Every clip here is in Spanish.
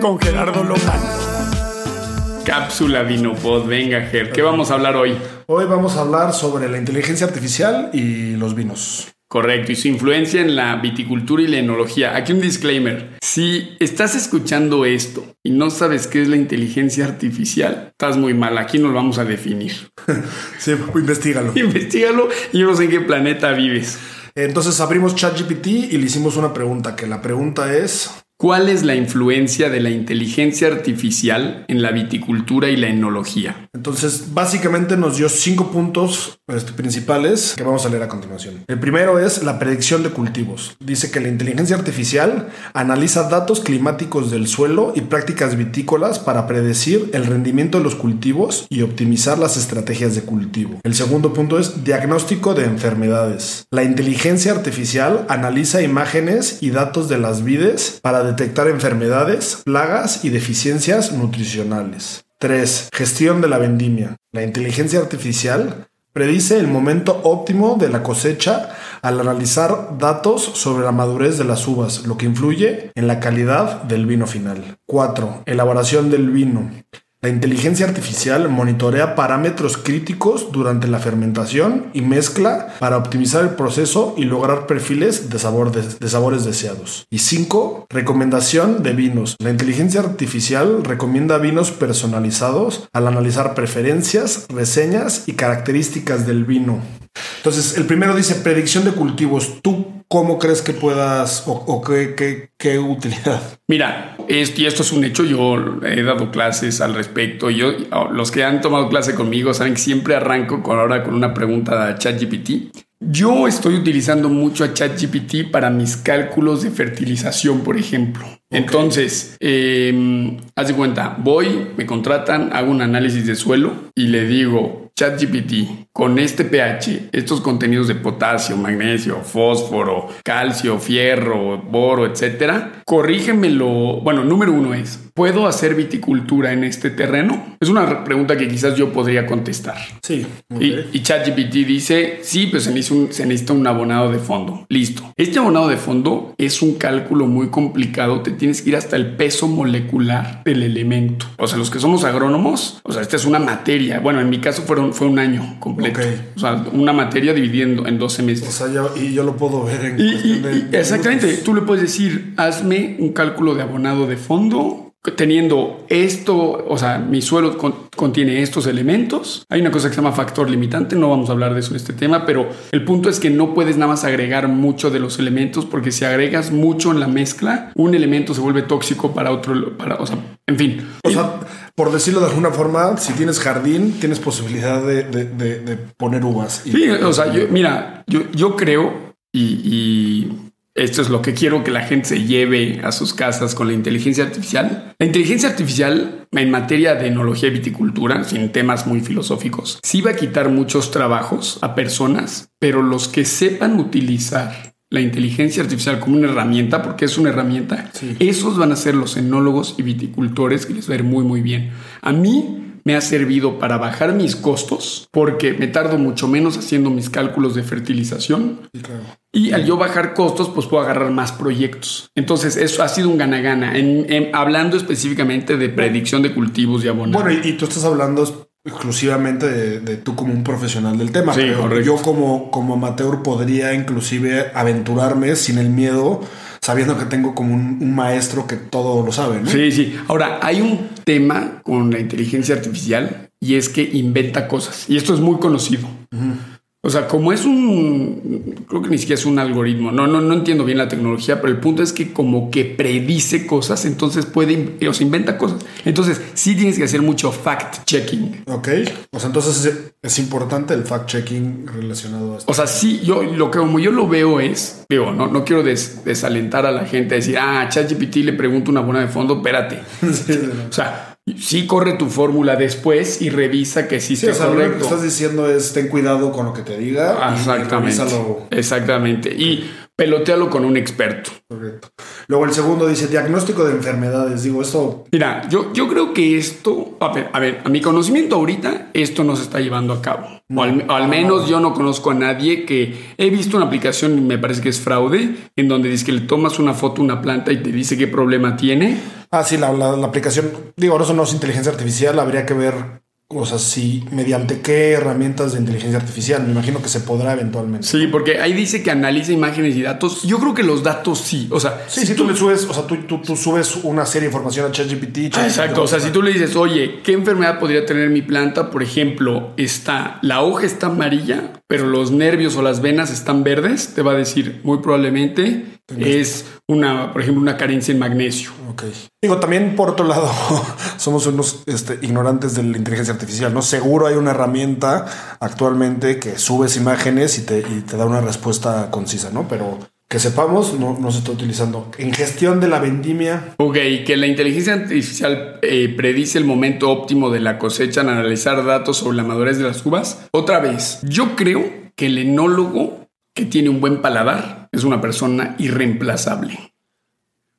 Con Gerardo Lomán. Cápsula Vinopod, venga Ger, ¿qué vamos a hablar hoy? Hoy vamos a hablar sobre la inteligencia artificial y los vinos. Correcto, y su influencia en la viticultura y la enología. Aquí un disclaimer. Si estás escuchando esto y no sabes qué es la inteligencia artificial, estás muy mal. Aquí nos vamos a definir. sí, investigalo. Investígalo y yo no sé en qué planeta vives. Entonces abrimos ChatGPT y le hicimos una pregunta, que la pregunta es... ¿Cuál es la influencia de la inteligencia artificial en la viticultura y la enología? Entonces, básicamente nos dio cinco puntos este, principales que vamos a leer a continuación. El primero es la predicción de cultivos. Dice que la inteligencia artificial analiza datos climáticos del suelo y prácticas vitícolas para predecir el rendimiento de los cultivos y optimizar las estrategias de cultivo. El segundo punto es diagnóstico de enfermedades. La inteligencia artificial analiza imágenes y datos de las vides para detectar enfermedades, plagas y deficiencias nutricionales. 3. Gestión de la vendimia. La inteligencia artificial predice el momento óptimo de la cosecha al analizar datos sobre la madurez de las uvas, lo que influye en la calidad del vino final. 4. Elaboración del vino. La inteligencia artificial monitorea parámetros críticos durante la fermentación y mezcla para optimizar el proceso y lograr perfiles de, sabor de, sabores deseados. Y 5. Recomendación de vinos. La inteligencia artificial recomienda vinos personalizados al analizar preferencias, reseñas y características del vino. Entonces, el primero dice predicción de cultivos. ¿Tú ¿cómo crees que puedas o, qué, utilidad? Mira, esto, y esto es un hecho, yo he dado clases al respecto. Yo, los que han tomado clase conmigo saben que siempre arranco con ahora con una pregunta a ChatGPT. Yo estoy utilizando mucho a ChatGPT para mis cálculos de fertilización, por ejemplo. Entonces, eh, haz de cuenta, voy, me contratan, hago un análisis de suelo y le digo, ChatGPT, con este pH, estos contenidos de potasio, magnesio, fósforo, calcio, fierro, boro, etcétera, corrígemelo. Bueno, número uno es, ¿puedo hacer viticultura en este terreno? Es una pregunta que quizás yo podría contestar. Sí. Y, ChatGPT dice, sí, pues se necesita, un, se necesita un abonado de fondo. Listo. Este abonado de fondo es un cálculo muy complicado. Te tienes que ir hasta el peso molecular del elemento. O sea, los que somos agrónomos, o sea, esta es una materia. Bueno, en mi caso fueron fue un año completo. O sea, una materia dividiendo en dos semestres. O sea, y yo lo puedo ver en. exactamente. Tú le puedes decir, hazme un cálculo de abonado de fondo teniendo esto, o sea, mi suelo contiene estos elementos. Hay una cosa que se llama factor limitante, no vamos a hablar de eso en este tema, pero el punto es que no puedes nada más agregar mucho de los elementos porque si agregas mucho en la mezcla, un elemento se vuelve tóxico para otro, para, o sea, en fin. O sea, por decirlo de alguna forma, si tienes jardín, tienes posibilidad de, poner uvas. sí, o sea, yo, mira, yo, yo creo y esto es lo que quiero que la gente se lleve a sus casas con la inteligencia artificial. La inteligencia artificial en materia de enología y viticultura, sin temas muy filosóficos, sí va a quitar muchos trabajos a personas, pero los que sepan utilizar la inteligencia artificial como una herramienta, porque es una herramienta, esos van a ser los enólogos y viticultores que les va a ir muy, muy bien. A mí me ha servido para bajar mis costos porque me tardo mucho menos haciendo mis cálculos de fertilización. Y al yo bajar costos, pues puedo agarrar más proyectos. Entonces, eso ha sido un gana-gana. hablando específicamente de predicción de cultivos y abonados. Bueno, y, tú estás hablando exclusivamente de, tú como un profesional del tema. Sí, yo como, como amateur podría inclusive aventurarme sin el miedo sabiendo que tengo como un, maestro que todo lo sabe. ¿no? Sí, sí. Ahora, hay un tema con la inteligencia artificial y es que inventa cosas. Y esto es muy conocido. O sea, como es un, creo que ni siquiera es un algoritmo, no, no, no entiendo bien la tecnología, pero el punto es que como que predice cosas, entonces puede, o sea, inventa cosas. Entonces sí tienes que hacer mucho fact-checking. Ok, o sea, entonces es importante el fact-checking relacionado a esto. O sea, sí, yo lo que como yo lo veo es, veo, no, no quiero desalentar a la gente a decir, ah, ChatGPT le pregunto una buena de fondo, espérate. o sea, sí corre tu fórmula después y revisa que sí, Sí, esté o sea, lo correcto. que estás diciendo es ten cuidado con lo que te diga. y Exactamente. revísalo. Exactamente. Y pelotealo con un experto. Correcto. Luego el segundo dice diagnóstico de enfermedades. Digo, esto Mira, yo, yo creo que esto, a ver, a ver, a mi conocimiento ahorita, esto no se está llevando a cabo. o al, o al menos yo no conozco a nadie que he visto una aplicación, y me parece que es fraude, en donde dice que le tomas una foto a una planta y te dice qué problema tiene. Ah, sí, la, la- aplicación, digo, eso no es inteligencia artificial, habría que ver, o sea, si mediante qué herramientas de inteligencia artificial, me imagino que se podrá eventualmente. Sí, porque ahí dice que analiza imágenes y datos. Yo creo que los datos sí. O sea, Sí, si tú le subes, o sea, tú, tú, tú subes una serie de información a ChatGPT. Ah, ChatGPT Exacto, o sea, si tú le dices, oye, ¿qué enfermedad podría tener mi planta? Por ejemplo, está, la hoja está amarilla, pero los nervios o las venas están verdes, te va a decir muy probablemente es una, por ejemplo, una carencia en magnesio. Ok. Digo, también por otro lado, somos unos este, ignorantes de la inteligencia artificial, ¿no? Seguro hay una herramienta actualmente que subes imágenes y te, da una respuesta concisa, ¿no? Pero que sepamos, no, se está utilizando. En gestión de la vendimia, Ok, que la inteligencia artificial eh, predice el momento óptimo de la cosecha al analizar datos sobre la madurez de las uvas. Otra vez, yo creo que el enólogo que tiene un buen paladar es una persona irreemplazable.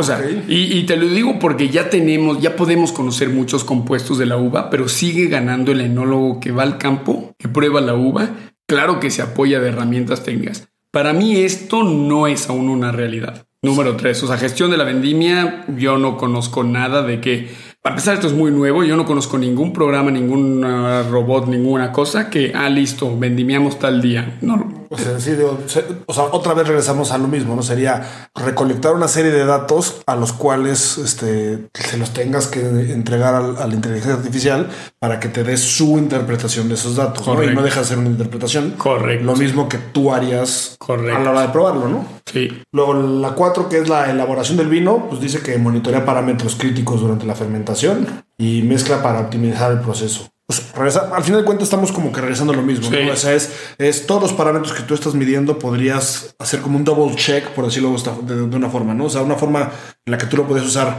O sea, y te lo digo porque ya tenemos, ya podemos conocer muchos compuestos de la uva, pero sigue ganando el enólogo que va al campo, que prueba la uva. Claro que se apoya de herramientas técnicas. Para mí esto no es aún una realidad. Número tres, o sea, gestión de la vendimia. Yo no conozco nada de que, para empezar, esto es muy nuevo. Yo no conozco ningún programa, ningún ah, robot, ninguna cosa que, ah, listo, vendimiamos tal día. No, o sea, sí, digo, o sea, otra vez regresamos a lo mismo, ¿no? Sería recolectar una serie de datos a los cuales este, se los tengas que entregar al- a la inteligencia artificial para que te dé su interpretación de esos datos, ¿no? Y no deja de ser una interpretación. Correcto. Lo mismo que tú harías Correcto. a la hora de probarlo, ¿no? sí. Luego la 4, que es la elaboración del vino, pues dice que monitorea parámetros críticos durante la fermentación y mezcla para optimizar el proceso. Pues, regresa- al final de cuentas estamos como que regresando a lo mismo. Sí. ¿no? O sea, es, es todos los parámetros que tú estás midiendo podrías hacer como un double check, por decirlo de, de- una forma, ¿no? O sea, una forma en la que tú lo puedes usar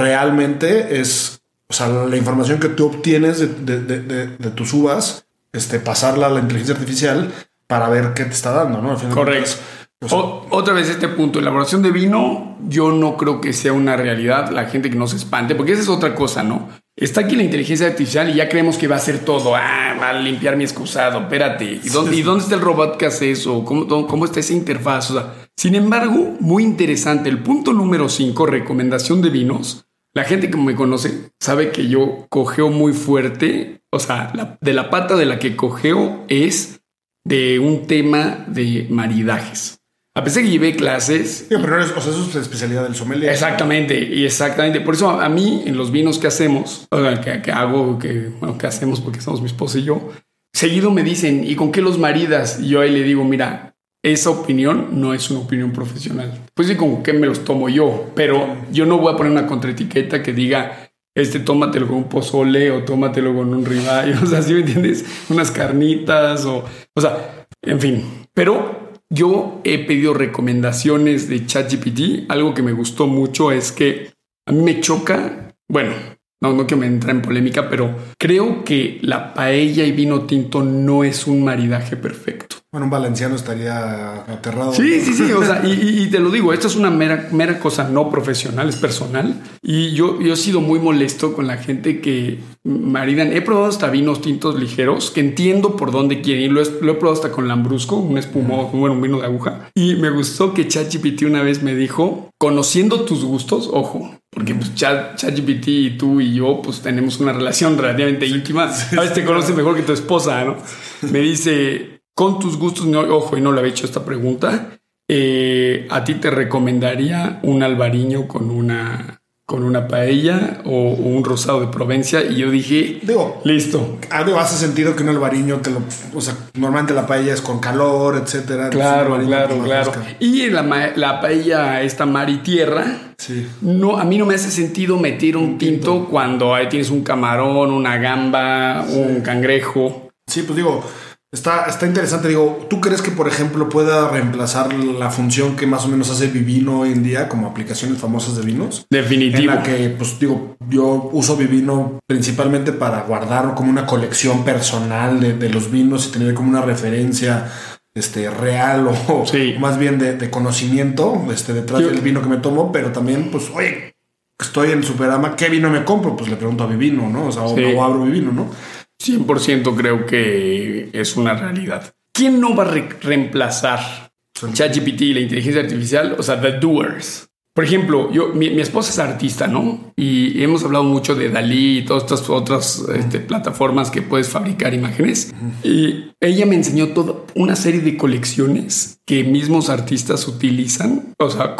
realmente es, o sea, la información que tú obtienes de, de- tus uvas, este, pasarla a la inteligencia artificial para ver qué te está dando, ¿no? Al final Correcto. cuentas, o sea, O- otra vez este punto, elaboración de vino, yo no creo que sea una realidad, la gente que no se espante, porque esa es otra cosa, ¿no? Está aquí la inteligencia artificial y ya creemos que va a hacer todo, ah, va a limpiar mi excusado, espérate, ¿y dónde, ¿y dónde está el robot que hace eso? ¿Cómo, está esa interfaz? O sea, sin embargo, muy interesante, el punto número 5, recomendación de vinos. La gente que me conoce sabe que yo cogeo muy fuerte, o sea, la- de la pata de la que cogeo es de un tema de maridajes. A pesar que llevé clases. Digo, pero eres- o sea, eso es la especialidad del sommelier. Exactamente, y exactamente. Por eso a mí, en los vinos que hacemos, o sea, que, que hago, que, bueno, que hacemos porque somos mi esposa y yo, seguido me dicen, ¿y con qué los maridas? Y yo ahí le digo, mira, esa opinión no es una opinión profesional. Pues sí, con qué me los tomo yo, pero yo no voy a poner una contraetiqueta que diga, este tómatelo con un pozole o tómatelo con un ribeye, o sea, ¿sí me entiendes? Unas carnitas o, o sea, en fin. Pero yo he pedido recomendaciones de ChatGPT. Algo que me gustó mucho es que a mí me choca, bueno, no, no que me entre en polémica, pero creo que la paella y vino tinto no es un maridaje perfecto. Bueno, un valenciano estaría aterrado. Sí, sí, sí. O sea, y, y- te lo digo, esto es una mera, mera cosa no profesional, es personal. Y yo, yo he sido muy molesto con la gente que maridan. He probado hasta vinos tintos ligeros, que entiendo por dónde quieren ir. Lo, he- lo he probado hasta con Lambrusco, un espumoso, bueno, un vino de aguja. Y me gustó que ChatGPT una vez me dijo, conociendo tus gustos, ojo, porque pues Chat- ChatGPT y tú y yo pues tenemos una relación relativamente íntima. A veces te conoces mejor que tu esposa, ¿no? Me dice, con tus gustos, no, ojo, y no le había hecho esta pregunta, eh, ¿a ti te recomendaría un albariño con una, con una paella o, o un rosado de Provencia? Y yo dije, Digo, listo. digo, hace sentido que un albariño te lo. O sea, normalmente la paella es con calor, etcétera. Claro, un claro, claro. Y la, la paella, esta mar y tierra, Sí. no, a mí no me hace sentido meter un tinto cuando ahí tienes un camarón, una gamba, un cangrejo. Sí, pues digo, Está, está interesante, digo, ¿tú crees que, por ejemplo, pueda reemplazar la función que más o menos hace Vivino hoy en día como aplicaciones famosas de vinos? Definitivo. En la que, pues digo, yo uso Vivino principalmente para guardar como una colección personal de, de los vinos y tener como una referencia este, real o Sí. más bien de, de conocimiento este, detrás del vino que me tomo, pero también, pues, oye, estoy en Superama, ¿qué vino me compro? Pues le pregunto a Vivino, ¿no? O sea, o- Sí. o abro Vivino, ¿no? 100% creo que es una realidad. ¿Quién no va a re- reemplazar ChatGPT y la inteligencia artificial? O sea, the doers. Por ejemplo, yo, mi, mi esposa es artista, ¿no? Y hemos hablado mucho de Dalí y todas estas otras este, plataformas que puedes fabricar imágenes. Y ella me enseñó toda una serie de colecciones que mismos artistas utilizan. O sea,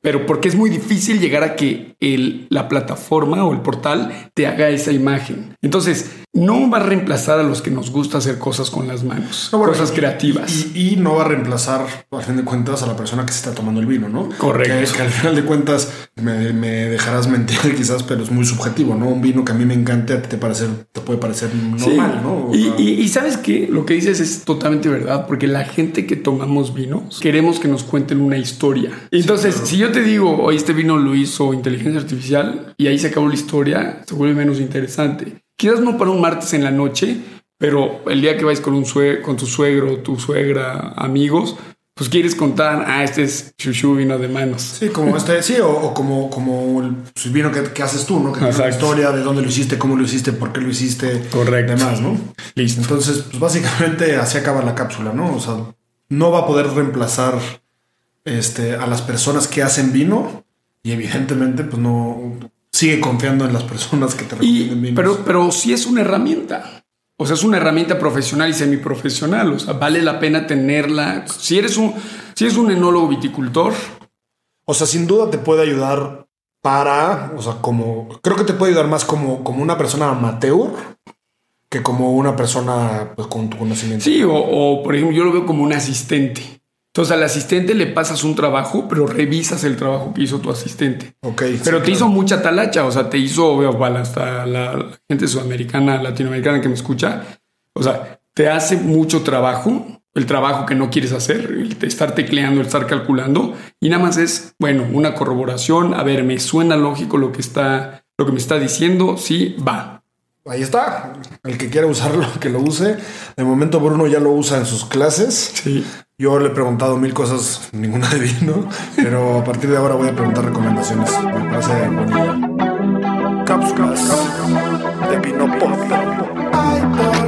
pero porque es muy difícil llegar a que el, la plataforma o el portal te haga esa imagen. Entonces, no va a reemplazar a los que nos gusta hacer cosas con las manos, No, bueno, cosas y- creativas. Y, y no va a reemplazar, al fin de cuentas, a la persona que se está tomando el vino, ¿no? Correcto. Que, que al final de cuentas me, me dejarás mentir quizás, pero es muy subjetivo, ¿no? Un vino que a mí me encante, a ti te, parece, te puede parecer Sí. normal, ¿no? Y- y sabes que lo que dices es totalmente verdad, porque la gente que tomamos vinos queremos que nos cuenten una historia. Entonces, si yo te digo, hoy este vino lo hizo inteligencia artificial y ahí se acabó la historia, se vuelve menos interesante. Quizás no para un martes en la noche, pero el día que vais con, un sue- con tu suegro, tu suegra, amigos, pues quieres contar, ah, este es chuchu vino de manos. Sí, como este, sí, o, o como, como el vino que, que haces tú, ¿no? Que Exacto. historia de dónde lo hiciste, cómo lo hiciste, por qué lo hiciste. Correcto. Demás, ¿no? Listo. Entonces, pues básicamente así acaba la cápsula, ¿no? O sea, no va a poder reemplazar este, a las personas que hacen vino y evidentemente, pues no sigue confiando en las personas que te Y, recomienden vinos. pero, pero sí es una herramienta. O sea, es una herramienta profesional y semiprofesional. O sea, vale la pena tenerla. Si eres un, si eres un enólogo viticultor, O sea, sin duda te puede ayudar para, o sea, como, creo que te puede ayudar más como, como una persona amateur que como una persona pues, con tu conocimiento. sí, o, o, por ejemplo, yo lo veo como un asistente. Entonces al asistente le pasas un trabajo, pero revisas el trabajo que hizo tu asistente. Ok. Pero sí, te hizo claro. mucha talacha, o sea, te hizo, veo, bueno, hasta la, la gente sudamericana, latinoamericana que me escucha, o sea, te hace mucho trabajo, el trabajo que no quieres hacer, el estar tecleando, el estar calculando, y nada más es, bueno, una corroboración, a ver, me suena lógico lo que está, lo que me está diciendo, sí, va. Ahí está. El que quiera usarlo, que lo use. De momento Bruno ya lo usa en sus clases. Sí. Yo le he preguntado mil cosas, ninguna de vino, pero a partir de ahora voy a preguntar recomendaciones. Me parece idea. Cápsulas de Vino Pop.